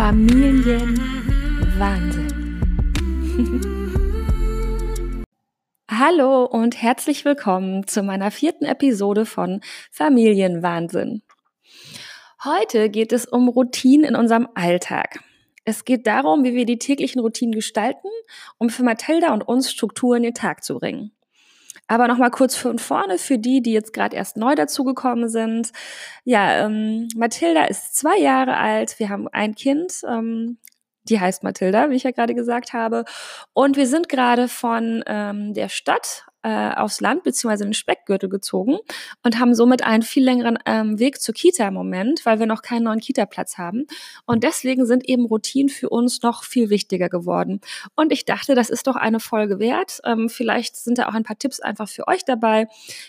Familienwahnsinn. Hallo und herzlich willkommen zu meiner vierten Episode von Familienwahnsinn. Heute geht es um Routinen in unserem Alltag. Es geht darum, wie wir die täglichen Routinen gestalten, um für Mathilda und uns Struktur in den Tag zu bringen. Aber nochmal kurz von vorne für die, die jetzt gerade erst neu dazugekommen sind. Ja, ähm, Mathilda ist zwei Jahre alt. Wir haben ein Kind, ähm, die heißt Mathilda, wie ich ja gerade gesagt habe. Und wir sind gerade von ähm, der Stadt äh, aufs Land beziehungsweise den Speckgürtel gezogen und haben somit einen viel längeren ähm, Weg zur Kita im Moment, weil wir noch keinen neuen Kita-Platz haben. Und deswegen sind eben Routinen für uns noch viel wichtiger geworden. Und ich dachte, das ist doch eine Folge wert. Ähm, vielleicht sind da auch ein paar Tipps einfach für euch dabei,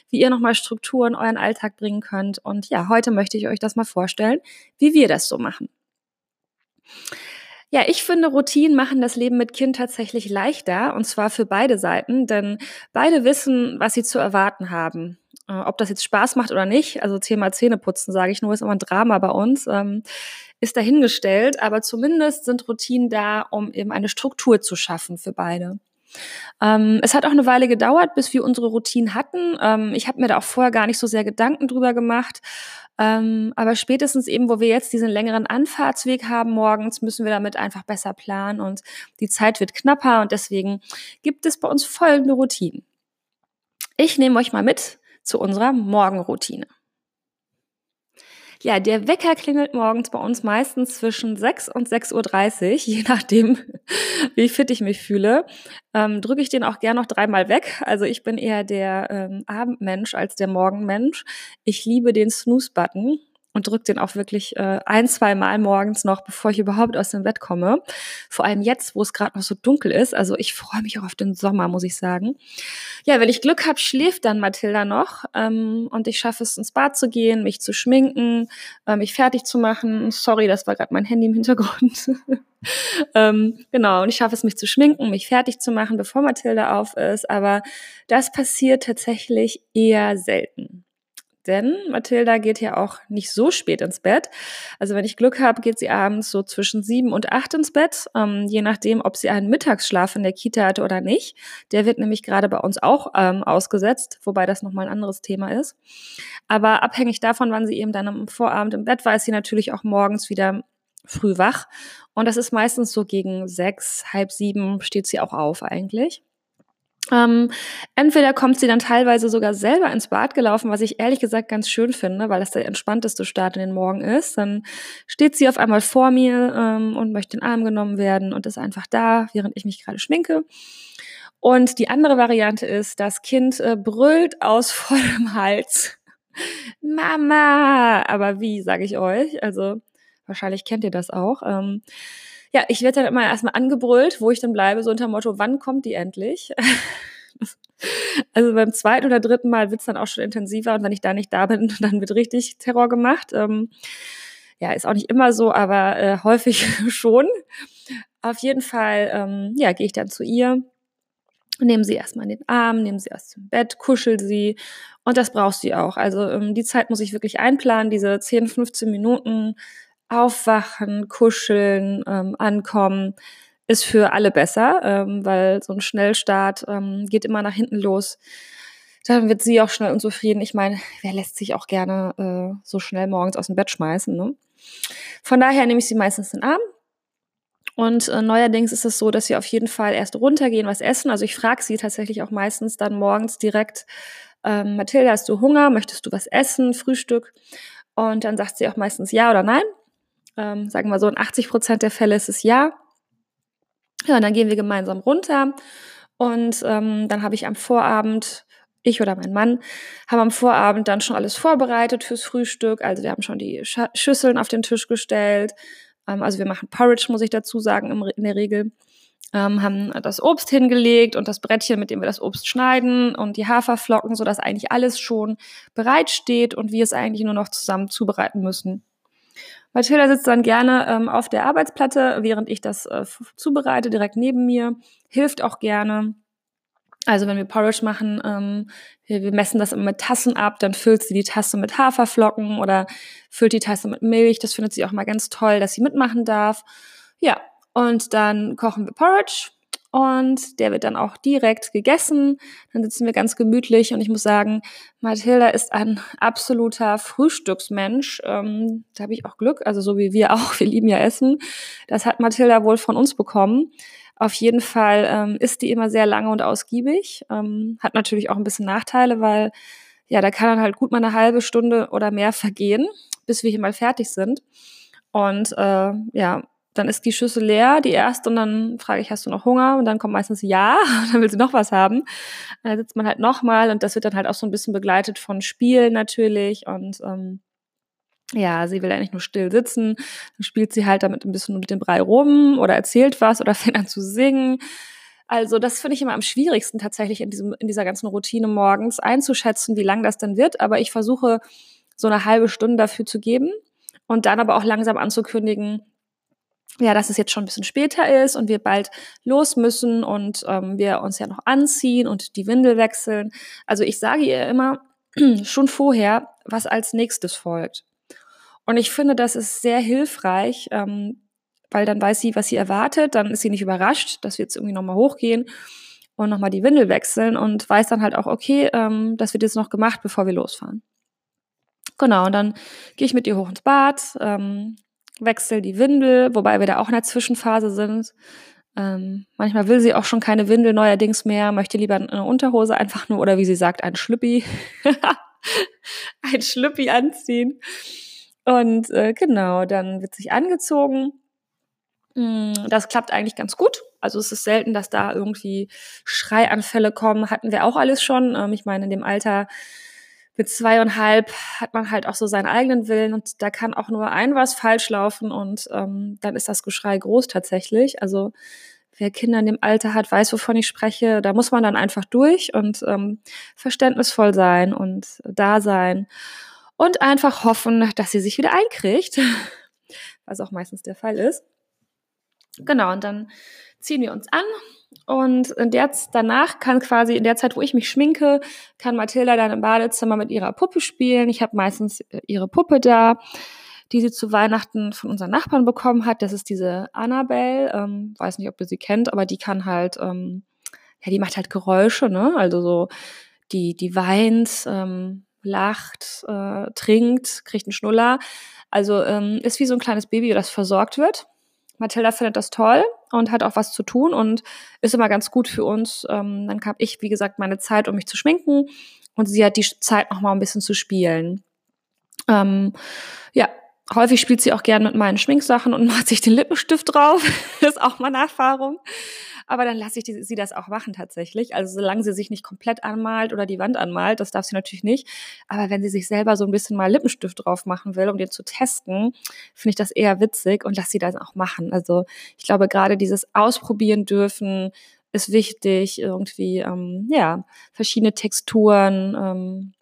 wie ihr nochmal Struktur in euren Alltag bringen könnt. Und ja, heute möchte ich euch das mal vorstellen, wie wir das so machen. Ja, ich finde, Routinen machen das Leben mit Kind tatsächlich leichter und zwar für beide Seiten, denn beide wissen, was sie zu erwarten haben. Äh, ob das jetzt Spaß macht oder nicht, also Thema Zähneputzen, sage ich nur, ist immer ein Drama bei uns, ähm, ist dahingestellt, aber zumindest sind Routinen da, um eben eine Struktur zu schaffen für beide. Ähm, es hat auch eine Weile gedauert, bis wir unsere Routinen hatten. Ähm, ich habe mir da auch vorher gar nicht so sehr Gedanken drüber gemacht. Ähm, aber spätestens eben, wo wir jetzt diesen längeren Anfahrtsweg haben morgens, müssen wir damit einfach besser planen und die Zeit wird knapper und deswegen gibt es bei uns folgende Routinen. Ich nehme euch mal mit zu unserer Morgenroutine. Ja, der Wecker klingelt morgens bei uns meistens zwischen 6 und 6.30 Uhr, je nachdem, wie fit ich mich fühle. Ähm, Drücke ich den auch gern noch dreimal weg. Also ich bin eher der ähm, Abendmensch als der Morgenmensch. Ich liebe den Snooze-Button und drücke den auch wirklich äh, ein, zwei Mal morgens noch, bevor ich überhaupt aus dem Bett komme. Vor allem jetzt, wo es gerade noch so dunkel ist. Also ich freue mich auch auf den Sommer, muss ich sagen. Ja, wenn ich Glück habe, schläft dann Mathilda noch ähm, und ich schaffe es, ins Bad zu gehen, mich zu schminken, äh, mich fertig zu machen. Sorry, das war gerade mein Handy im Hintergrund. ähm, genau, und ich schaffe es, mich zu schminken, mich fertig zu machen, bevor Mathilda auf ist. Aber das passiert tatsächlich eher selten. Denn Mathilda geht ja auch nicht so spät ins Bett. Also wenn ich Glück habe, geht sie abends so zwischen sieben und acht ins Bett, ähm, je nachdem, ob sie einen Mittagsschlaf in der Kita hatte oder nicht. Der wird nämlich gerade bei uns auch ähm, ausgesetzt, wobei das nochmal ein anderes Thema ist. Aber abhängig davon, wann sie eben dann am Vorabend im Bett war, ist sie natürlich auch morgens wieder früh wach. Und das ist meistens so gegen sechs, halb sieben steht sie auch auf eigentlich. Ähm, entweder kommt sie dann teilweise sogar selber ins Bad gelaufen, was ich ehrlich gesagt ganz schön finde, weil das der entspannteste Start in den Morgen ist. Dann steht sie auf einmal vor mir ähm, und möchte in den Arm genommen werden und ist einfach da, während ich mich gerade schminke. Und die andere Variante ist, das Kind äh, brüllt aus vollem Hals. Mama! Aber wie, sage ich euch? Also wahrscheinlich kennt ihr das auch. Ähm, ja, ich werde dann immer erstmal angebrüllt, wo ich dann bleibe, so unter dem Motto, wann kommt die endlich? also beim zweiten oder dritten Mal wird's dann auch schon intensiver und wenn ich da nicht da bin, dann wird richtig Terror gemacht. Ähm, ja, ist auch nicht immer so, aber äh, häufig schon. Auf jeden Fall, ähm, ja, gehe ich dann zu ihr, nehme sie erstmal in den Arm, nehme sie aus dem Bett, kuschel sie und das brauchst du auch. Also ähm, die Zeit muss ich wirklich einplanen, diese 10, 15 Minuten Aufwachen, Kuscheln, ähm, Ankommen ist für alle besser, ähm, weil so ein Schnellstart ähm, geht immer nach hinten los. Dann wird sie auch schnell unzufrieden. Ich meine, wer lässt sich auch gerne äh, so schnell morgens aus dem Bett schmeißen? Ne? Von daher nehme ich sie meistens in den Arm. Und äh, neuerdings ist es so, dass sie auf jeden Fall erst runtergehen, was essen. Also ich frage sie tatsächlich auch meistens dann morgens direkt, ähm, Mathilda, hast du Hunger? Möchtest du was essen? Frühstück? Und dann sagt sie auch meistens ja oder nein. Ähm, sagen wir so, in 80 Prozent der Fälle ist es ja. Ja, und dann gehen wir gemeinsam runter. Und ähm, dann habe ich am Vorabend, ich oder mein Mann, haben am Vorabend dann schon alles vorbereitet fürs Frühstück. Also wir haben schon die Sch Schüsseln auf den Tisch gestellt. Ähm, also wir machen Porridge, muss ich dazu sagen, im, in der Regel. Ähm, haben das Obst hingelegt und das Brettchen, mit dem wir das Obst schneiden und die Haferflocken, sodass eigentlich alles schon bereit steht und wir es eigentlich nur noch zusammen zubereiten müssen. Mathilda sitzt dann gerne ähm, auf der Arbeitsplatte, während ich das äh, zubereite, direkt neben mir, hilft auch gerne. Also wenn wir Porridge machen, ähm, wir, wir messen das immer mit Tassen ab, dann füllt sie die Tasse mit Haferflocken oder füllt die Tasse mit Milch. Das findet sie auch mal ganz toll, dass sie mitmachen darf. Ja, und dann kochen wir Porridge und der wird dann auch direkt gegessen. Dann sitzen wir ganz gemütlich und ich muss sagen, Mathilda ist ein absoluter Frühstücksmensch. Ähm, da habe ich auch Glück, also so wie wir auch. Wir lieben ja Essen. Das hat Mathilda wohl von uns bekommen. Auf jeden Fall ähm, ist die immer sehr lange und ausgiebig. Ähm, hat natürlich auch ein bisschen Nachteile, weil ja, da kann dann halt gut mal eine halbe Stunde oder mehr vergehen, bis wir hier mal fertig sind. Und äh, ja, dann ist die Schüssel leer, die erste, und dann frage ich, hast du noch Hunger? Und dann kommt meistens ja, und dann will sie noch was haben. Dann sitzt man halt nochmal und das wird dann halt auch so ein bisschen begleitet von Spielen natürlich und ähm, ja, sie will eigentlich nur still sitzen. Dann spielt sie halt damit ein bisschen mit dem Brei rum oder erzählt was oder fängt an zu singen. Also das finde ich immer am schwierigsten tatsächlich in, diesem, in dieser ganzen Routine morgens einzuschätzen, wie lang das denn wird. Aber ich versuche so eine halbe Stunde dafür zu geben und dann aber auch langsam anzukündigen, ja, dass es jetzt schon ein bisschen später ist und wir bald los müssen und ähm, wir uns ja noch anziehen und die Windel wechseln. Also ich sage ihr immer schon vorher, was als nächstes folgt. Und ich finde, das ist sehr hilfreich, ähm, weil dann weiß sie, was sie erwartet, dann ist sie nicht überrascht, dass wir jetzt irgendwie nochmal hochgehen und nochmal die Windel wechseln und weiß dann halt auch, okay, ähm, das wird jetzt noch gemacht, bevor wir losfahren. Genau, und dann gehe ich mit ihr hoch ins Bad, ähm, wechsle die Windel, wobei wir da auch in der Zwischenphase sind. Ähm, manchmal will sie auch schon keine Windel neuerdings mehr, möchte lieber eine Unterhose einfach nur oder wie sie sagt, ein Schlüppi. ein Schlüppi anziehen. Und äh, genau, dann wird sich angezogen. Mm, das klappt eigentlich ganz gut. Also es ist selten, dass da irgendwie Schreianfälle kommen. Hatten wir auch alles schon. Ähm, ich meine, in dem Alter mit zweieinhalb hat man halt auch so seinen eigenen Willen und da kann auch nur ein was falsch laufen und ähm, dann ist das Geschrei groß tatsächlich. Also wer Kinder in dem Alter hat, weiß, wovon ich spreche. Da muss man dann einfach durch und ähm, verständnisvoll sein und da sein und einfach hoffen, dass sie sich wieder einkriegt, was auch meistens der Fall ist. Genau, und dann ziehen wir uns an und der, danach kann quasi in der Zeit, wo ich mich schminke, kann Mathilda dann im Badezimmer mit ihrer Puppe spielen. Ich habe meistens äh, ihre Puppe da, die sie zu Weihnachten von unseren Nachbarn bekommen hat. Das ist diese Annabelle. Ähm, weiß nicht, ob ihr sie kennt, aber die kann halt, ähm, ja, die macht halt Geräusche, ne? Also so, die, die weint, ähm, lacht, äh, trinkt, kriegt einen Schnuller. Also ähm, ist wie so ein kleines Baby, das versorgt wird. Mathilda findet das toll und hat auch was zu tun und ist immer ganz gut für uns. Ähm, dann habe ich, wie gesagt, meine Zeit, um mich zu schminken und sie hat die Zeit, noch mal ein bisschen zu spielen. Ähm, ja, häufig spielt sie auch gern mit meinen Schminksachen und macht sich den Lippenstift drauf. das ist auch meine Erfahrung. Aber dann lasse ich die, sie das auch machen tatsächlich. Also solange sie sich nicht komplett anmalt oder die Wand anmalt, das darf sie natürlich nicht. Aber wenn sie sich selber so ein bisschen mal Lippenstift drauf machen will, um den zu testen, finde ich das eher witzig und lasse sie das auch machen. Also ich glaube, gerade dieses Ausprobieren dürfen ist wichtig, irgendwie, ähm, ja, verschiedene Texturen, ähm,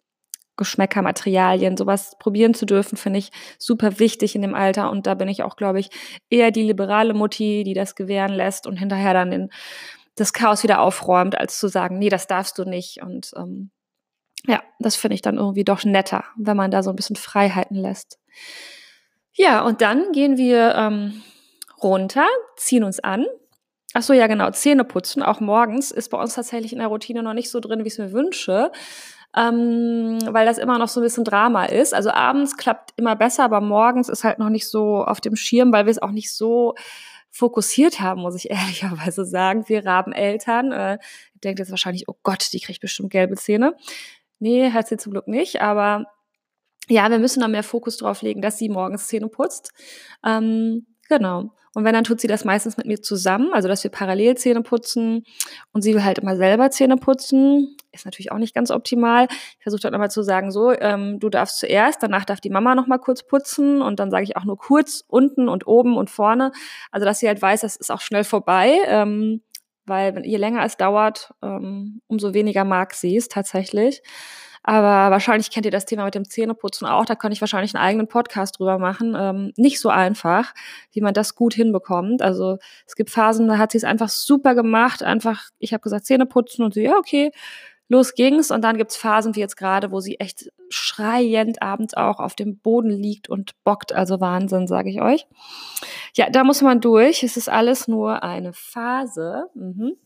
Geschmäcker, Materialien, sowas probieren zu dürfen, finde ich super wichtig in dem Alter. Und da bin ich auch, glaube ich, eher die liberale Mutti, die das gewähren lässt und hinterher dann in das Chaos wieder aufräumt, als zu sagen, nee, das darfst du nicht. Und ähm, ja, das finde ich dann irgendwie doch netter, wenn man da so ein bisschen Freiheiten lässt. Ja, und dann gehen wir ähm, runter, ziehen uns an. Ach so, ja, genau. Zähne putzen, auch morgens, ist bei uns tatsächlich in der Routine noch nicht so drin, wie ich es mir wünsche ähm, weil das immer noch so ein bisschen Drama ist. Also abends klappt immer besser, aber morgens ist halt noch nicht so auf dem Schirm, weil wir es auch nicht so fokussiert haben, muss ich ehrlicherweise sagen. Wir Rabeneltern. Äh, denkt jetzt wahrscheinlich, oh Gott, die kriegt bestimmt gelbe Zähne. Nee, hat sie zum Glück nicht, aber ja, wir müssen da mehr Fokus drauf legen, dass sie morgens Zähne putzt. Ähm, genau. Und wenn, dann tut sie das meistens mit mir zusammen, also dass wir parallel Zähne putzen und sie will halt immer selber Zähne putzen. Ist natürlich auch nicht ganz optimal. Ich versuche dann immer zu sagen, so, ähm, du darfst zuerst, danach darf die Mama noch mal kurz putzen und dann sage ich auch nur kurz unten und oben und vorne. Also dass sie halt weiß, das ist auch schnell vorbei. Ähm, weil je länger es dauert, ähm, umso weniger mag sie es tatsächlich. Aber wahrscheinlich kennt ihr das Thema mit dem Zähneputzen auch. Da könnte ich wahrscheinlich einen eigenen Podcast drüber machen. Ähm, nicht so einfach, wie man das gut hinbekommt. Also es gibt Phasen, da hat sie es einfach super gemacht. Einfach, ich habe gesagt, Zähne putzen und sie, ja, okay, los ging's. Und dann gibt's Phasen wie jetzt gerade, wo sie echt schreiend abends auch auf dem Boden liegt und bockt. Also Wahnsinn, sage ich euch. Ja, da muss man durch. Es ist alles nur eine Phase. Mhm.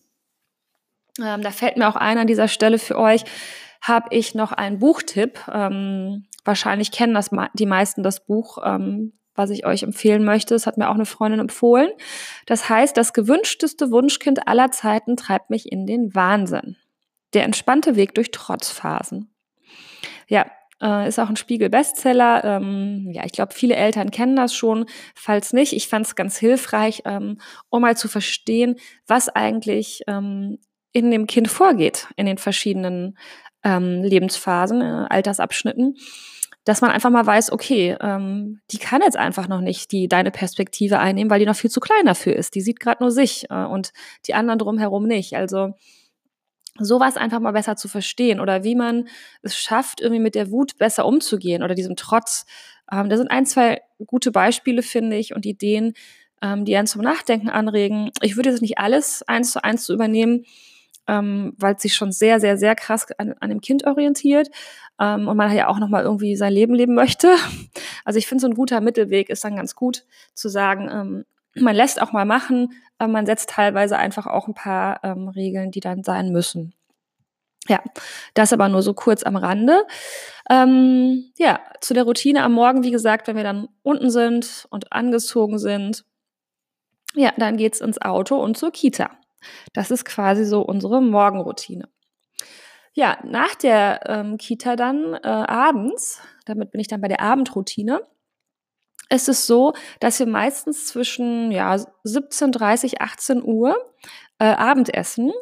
Ähm, da fällt mir auch ein an dieser Stelle für euch habe ich noch einen Buchtipp. Ähm, wahrscheinlich kennen das die meisten das Buch, ähm, was ich euch empfehlen möchte. Das hat mir auch eine Freundin empfohlen. Das heißt, das gewünschteste Wunschkind aller Zeiten treibt mich in den Wahnsinn. Der entspannte Weg durch Trotzphasen. Ja, äh, ist auch ein Spiegel-Bestseller. Ähm, ja, ich glaube, viele Eltern kennen das schon. Falls nicht, ich fand es ganz hilfreich, ähm, um mal zu verstehen, was eigentlich ähm, in dem Kind vorgeht in den verschiedenen ähm, Lebensphasen, äh, Altersabschnitten, dass man einfach mal weiß, okay, ähm, die kann jetzt einfach noch nicht die deine Perspektive einnehmen, weil die noch viel zu klein dafür ist. Die sieht gerade nur sich äh, und die anderen drumherum nicht. Also sowas einfach mal besser zu verstehen oder wie man es schafft, irgendwie mit der Wut besser umzugehen oder diesem Trotz. Ähm, da sind ein, zwei gute Beispiele, finde ich, und Ideen, ähm, die einen zum Nachdenken anregen. Ich würde jetzt nicht alles eins zu eins zu übernehmen, ähm, weil es sich schon sehr, sehr, sehr krass an, an dem Kind orientiert ähm, und man ja auch nochmal irgendwie sein Leben leben möchte. Also ich finde, so ein guter Mittelweg ist dann ganz gut zu sagen, ähm, man lässt auch mal machen, aber man setzt teilweise einfach auch ein paar ähm, Regeln, die dann sein müssen. Ja, das aber nur so kurz am Rande. Ähm, ja, zu der Routine am Morgen, wie gesagt, wenn wir dann unten sind und angezogen sind, ja, dann geht's ins Auto und zur Kita. Das ist quasi so unsere Morgenroutine. Ja, nach der ähm, Kita dann äh, abends, damit bin ich dann bei der Abendroutine, ist es so, dass wir meistens zwischen ja, 17.30, 18 Uhr äh, Abendessen,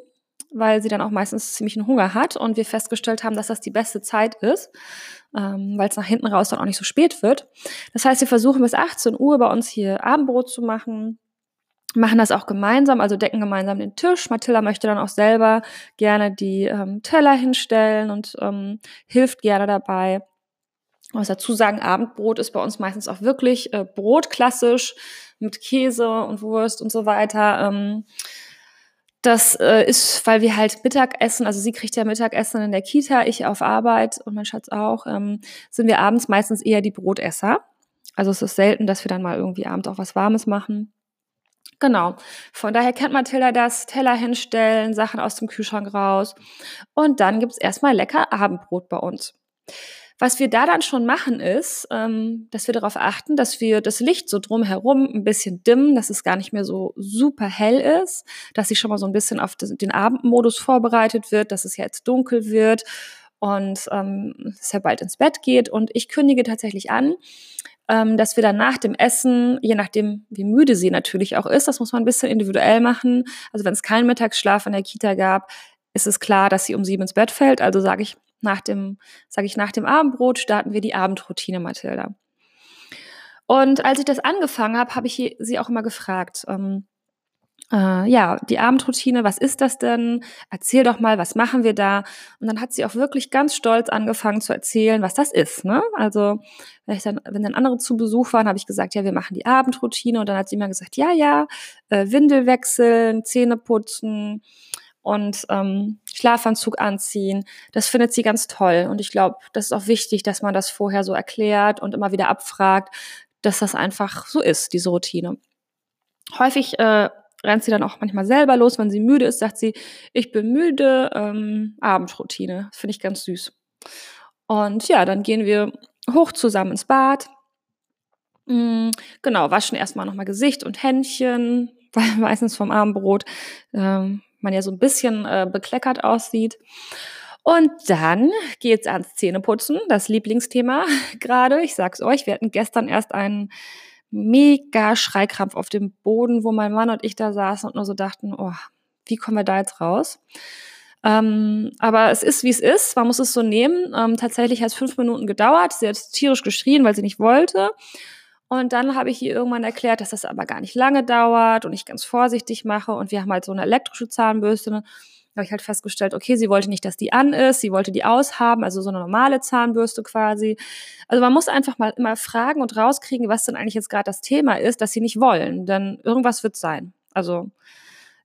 weil sie dann auch meistens ziemlich einen Hunger hat und wir festgestellt haben, dass das die beste Zeit ist, ähm, weil es nach hinten raus dann auch nicht so spät wird. Das heißt, wir versuchen bis 18 Uhr bei uns hier Abendbrot zu machen, machen das auch gemeinsam, also decken gemeinsam den Tisch. Mathilda möchte dann auch selber gerne die ähm, Teller hinstellen und ähm, hilft gerne dabei. Muss dazu sagen, Abendbrot ist bei uns meistens auch wirklich äh, Brot klassisch mit Käse und Wurst und so weiter. Ähm, das äh, ist, weil wir halt Mittagessen, also sie kriegt ja Mittagessen in der Kita, ich auf Arbeit und mein Schatz auch, ähm, sind wir abends meistens eher die Brotesser. Also es ist selten, dass wir dann mal irgendwie abends auch was Warmes machen. Genau. Von daher kennt Mathilda das, Teller hinstellen, Sachen aus dem Kühlschrank raus. Und dann gibt's erstmal lecker Abendbrot bei uns. Was wir da dann schon machen ist, ähm, dass wir darauf achten, dass wir das Licht so drumherum ein bisschen dimmen, dass es gar nicht mehr so super hell ist, dass sie schon mal so ein bisschen auf den Abendmodus vorbereitet wird, dass es jetzt dunkel wird und ähm, es ja bald ins Bett geht. Und ich kündige tatsächlich an, ähm, dass wir dann nach dem Essen, je nachdem, wie müde sie natürlich auch ist, das muss man ein bisschen individuell machen. Also wenn es keinen Mittagsschlaf in der Kita gab, ist es klar, dass sie um sieben ins Bett fällt. Also sage ich nach dem, sage ich nach dem Abendbrot starten wir die Abendroutine, Mathilda. Und als ich das angefangen habe, habe ich sie auch immer gefragt, ähm, äh, ja, die Abendroutine, was ist das denn? Erzähl doch mal, was machen wir da? Und dann hat sie auch wirklich ganz stolz angefangen zu erzählen, was das ist. Ne? Also, wenn, dann, wenn dann andere zu Besuch waren, habe ich gesagt, ja, wir machen die Abendroutine. Und dann hat sie mir gesagt, ja, ja, äh, Windel wechseln, Zähne putzen und ähm, Schlafanzug anziehen. Das findet sie ganz toll. Und ich glaube, das ist auch wichtig, dass man das vorher so erklärt und immer wieder abfragt, dass das einfach so ist, diese Routine. Häufig äh, rennt sie dann auch manchmal selber los. Wenn sie müde ist, sagt sie, ich bin müde, ähm, Abendroutine. Finde ich ganz süß. Und ja, dann gehen wir hoch zusammen ins Bad. Mhm, genau, waschen erstmal nochmal Gesicht und Händchen, weil meistens vom Abendbrot ähm, man ja so ein bisschen äh, bekleckert aussieht. Und dann geht's ans Zähneputzen, das Lieblingsthema gerade. Ich sag's euch, wir hatten gestern erst einen mega Schreikrampf auf dem Boden, wo mein Mann und ich da saßen und nur so dachten, oh, wie kommen wir da jetzt raus? Ähm, aber es ist, wie es ist. Man muss es so nehmen. Ähm, tatsächlich hat es fünf Minuten gedauert. Sie hat tierisch geschrien, weil sie nicht wollte. Und dann habe ich ihr irgendwann erklärt, dass das aber gar nicht lange dauert und ich ganz vorsichtig mache. Und wir haben halt so eine elektrische Zahnbürste. Habe ich halt festgestellt, okay, sie wollte nicht, dass die an ist, sie wollte die aushaben, also so eine normale Zahnbürste quasi. Also man muss einfach mal immer fragen und rauskriegen, was denn eigentlich jetzt gerade das Thema ist, dass sie nicht wollen. Denn irgendwas wird sein. Also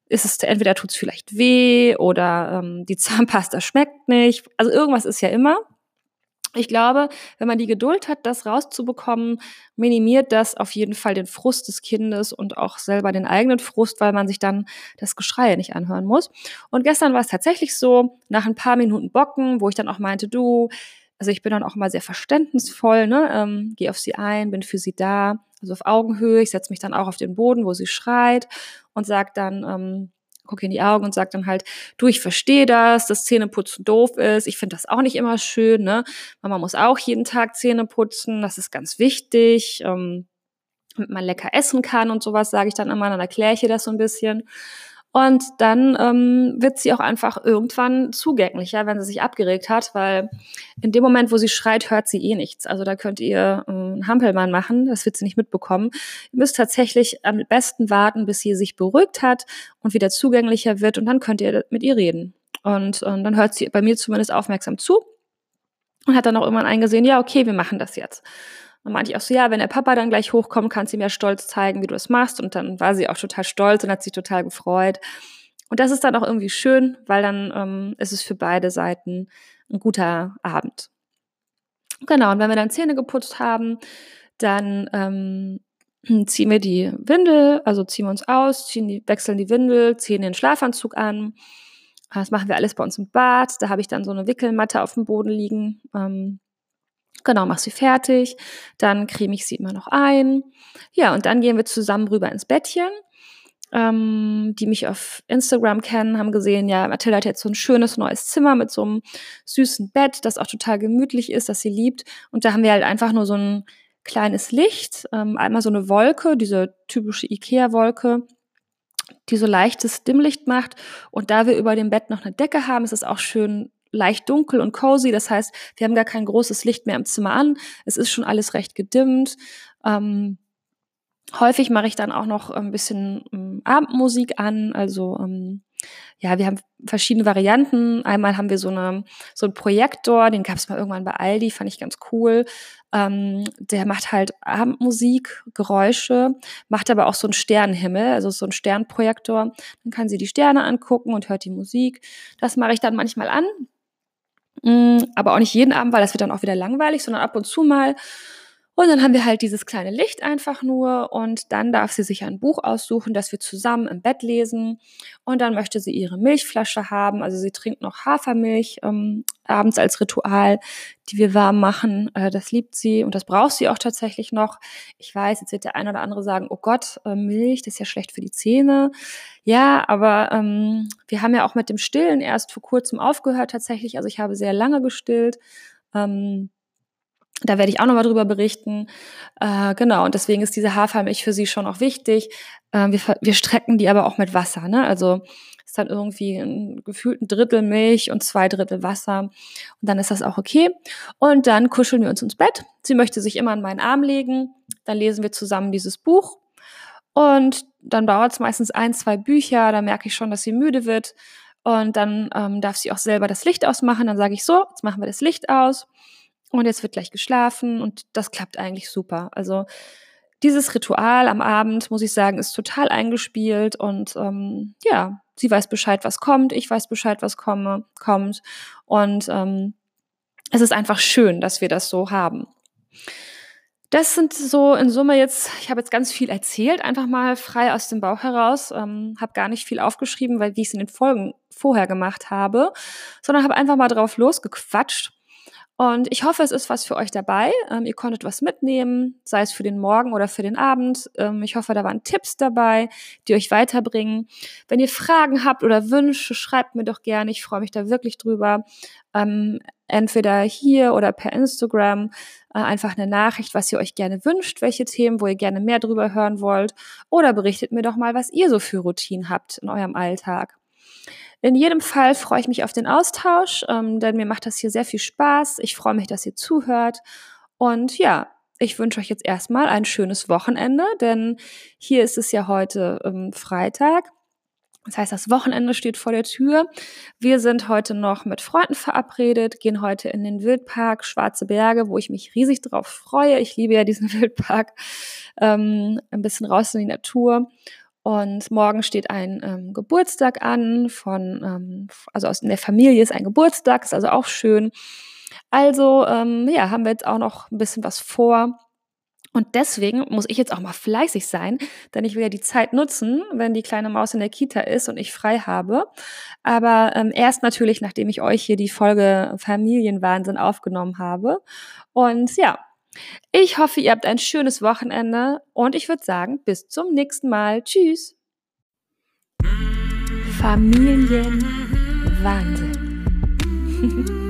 ist es entweder tut es vielleicht weh oder ähm, die Zahnpasta schmeckt nicht. Also irgendwas ist ja immer. Ich glaube, wenn man die Geduld hat, das rauszubekommen, minimiert das auf jeden Fall den Frust des Kindes und auch selber den eigenen Frust, weil man sich dann das Geschrei nicht anhören muss. Und gestern war es tatsächlich so, nach ein paar Minuten Bocken, wo ich dann auch meinte, du, also ich bin dann auch immer sehr verständnisvoll, ne, ähm, gehe auf sie ein, bin für sie da, also auf Augenhöhe. Ich setze mich dann auch auf den Boden, wo sie schreit und sage dann, ähm, gucke in die Augen und sage dann halt, du, ich verstehe das, dass Zähneputzen doof ist. Ich finde das auch nicht immer schön. Ne? Mama muss auch jeden Tag Zähne putzen. Das ist ganz wichtig. Ähm, damit man lecker essen kann und sowas, sage ich dann immer. Dann erkläre ich ihr das so ein bisschen. Und dann ähm, wird sie auch einfach irgendwann zugänglicher, wenn sie sich abgeregt hat, weil in dem Moment, wo sie schreit, hört sie eh nichts. Also da könnt ihr äh, einen Hampelmann machen, das wird sie nicht mitbekommen. Ihr müsst tatsächlich am besten warten, bis sie sich beruhigt hat und wieder zugänglicher wird und dann könnt ihr mit ihr reden. Und, und dann hört sie bei mir zumindest aufmerksam zu und hat dann auch irgendwann eingesehen, ja, okay, wir machen das jetzt. Dann meinte ich auch so, ja, wenn der Papa dann gleich hochkommt, kannst du mir stolz zeigen, wie du es machst. Und dann war sie auch total stolz und hat sich total gefreut. Und das ist dann auch irgendwie schön, weil dann ähm, ist es für beide Seiten ein guter Abend. Genau, und wenn wir dann Zähne geputzt haben, dann ähm, ziehen wir die Windel, also ziehen wir uns aus, ziehen die, wechseln die Windel, ziehen den Schlafanzug an. Das machen wir alles bei uns im Bad. Da habe ich dann so eine Wickelmatte auf dem Boden liegen. Ähm, Genau, mach sie fertig, dann creme ich sie immer noch ein. Ja, und dann gehen wir zusammen rüber ins Bettchen. Ähm, die mich auf Instagram kennen, haben gesehen, ja, Mathilda hat jetzt so ein schönes neues Zimmer mit so einem süßen Bett, das auch total gemütlich ist, das sie liebt. Und da haben wir halt einfach nur so ein kleines Licht, ähm, einmal so eine Wolke, diese typische Ikea-Wolke, die so leichtes Dimmlicht macht. Und da wir über dem Bett noch eine Decke haben, ist es auch schön leicht dunkel und cozy. Das heißt, wir haben gar kein großes Licht mehr im Zimmer an. Es ist schon alles recht gedimmt. Ähm, häufig mache ich dann auch noch ein bisschen ähm, Abendmusik an. Also ähm, ja, wir haben verschiedene Varianten. Einmal haben wir so, eine, so einen Projektor, den gab es mal irgendwann bei Aldi, fand ich ganz cool. Ähm, der macht halt Abendmusik, Geräusche, macht aber auch so einen Sternenhimmel, also so einen Sternprojektor. Dann kann sie die Sterne angucken und hört die Musik. Das mache ich dann manchmal an. Mm, aber auch nicht jeden Abend, weil das wird dann auch wieder langweilig, sondern ab und zu mal. Und dann haben wir halt dieses kleine Licht einfach nur und dann darf sie sich ein Buch aussuchen, das wir zusammen im Bett lesen. Und dann möchte sie ihre Milchflasche haben. Also sie trinkt noch Hafermilch ähm, abends als Ritual, die wir warm machen. Äh, das liebt sie und das braucht sie auch tatsächlich noch. Ich weiß, jetzt wird der ein oder andere sagen, oh Gott, äh, Milch, das ist ja schlecht für die Zähne. Ja, aber ähm, wir haben ja auch mit dem Stillen erst vor kurzem aufgehört tatsächlich. Also ich habe sehr lange gestillt. Ähm, da werde ich auch nochmal drüber berichten. Äh, genau, und deswegen ist diese Hafermilch für sie schon auch wichtig. Äh, wir, wir strecken die aber auch mit Wasser. Ne? Also ist dann irgendwie ein gefühlten Drittel Milch und zwei Drittel Wasser. Und dann ist das auch okay. Und dann kuscheln wir uns ins Bett. Sie möchte sich immer in meinen Arm legen. Dann lesen wir zusammen dieses Buch. Und dann dauert es meistens ein, zwei Bücher. Da merke ich schon, dass sie müde wird. Und dann ähm, darf sie auch selber das Licht ausmachen. Dann sage ich so, jetzt machen wir das Licht aus. Und jetzt wird gleich geschlafen und das klappt eigentlich super. Also dieses Ritual am Abend, muss ich sagen, ist total eingespielt und ähm, ja, sie weiß Bescheid, was kommt, ich weiß Bescheid, was komme, kommt. Und ähm, es ist einfach schön, dass wir das so haben. Das sind so in Summe jetzt, ich habe jetzt ganz viel erzählt, einfach mal frei aus dem Bauch heraus, ähm, habe gar nicht viel aufgeschrieben, weil wie ich es in den Folgen vorher gemacht habe, sondern habe einfach mal drauf losgequatscht und ich hoffe, es ist was für euch dabei. Ähm, ihr konntet was mitnehmen, sei es für den Morgen oder für den Abend. Ähm, ich hoffe, da waren Tipps dabei, die euch weiterbringen. Wenn ihr Fragen habt oder Wünsche, schreibt mir doch gerne. Ich freue mich da wirklich drüber. Ähm, entweder hier oder per Instagram äh, einfach eine Nachricht, was ihr euch gerne wünscht, welche Themen, wo ihr gerne mehr drüber hören wollt. Oder berichtet mir doch mal, was ihr so für Routinen habt in eurem Alltag. In jedem Fall freue ich mich auf den Austausch, ähm, denn mir macht das hier sehr viel Spaß. Ich freue mich, dass ihr zuhört. Und ja, ich wünsche euch jetzt erstmal ein schönes Wochenende, denn hier ist es ja heute ähm, Freitag. Das heißt, das Wochenende steht vor der Tür. Wir sind heute noch mit Freunden verabredet, gehen heute in den Wildpark Schwarze Berge, wo ich mich riesig drauf freue. Ich liebe ja diesen Wildpark. Ähm, ein bisschen raus in die Natur. Und morgen steht ein ähm, Geburtstag an von, ähm, also aus der Familie ist ein Geburtstag, ist also auch schön. Also ähm, ja, haben wir jetzt auch noch ein bisschen was vor. Und deswegen muss ich jetzt auch mal fleißig sein, denn ich will ja die Zeit nutzen, wenn die kleine Maus in der Kita ist und ich frei habe. Aber ähm, erst natürlich, nachdem ich euch hier die Folge Familienwahnsinn aufgenommen habe. Und ja, ich hoffe, ihr habt ein schönes Wochenende und ich würde sagen, bis zum nächsten Mal. Tschüss. Familienwahnsinn.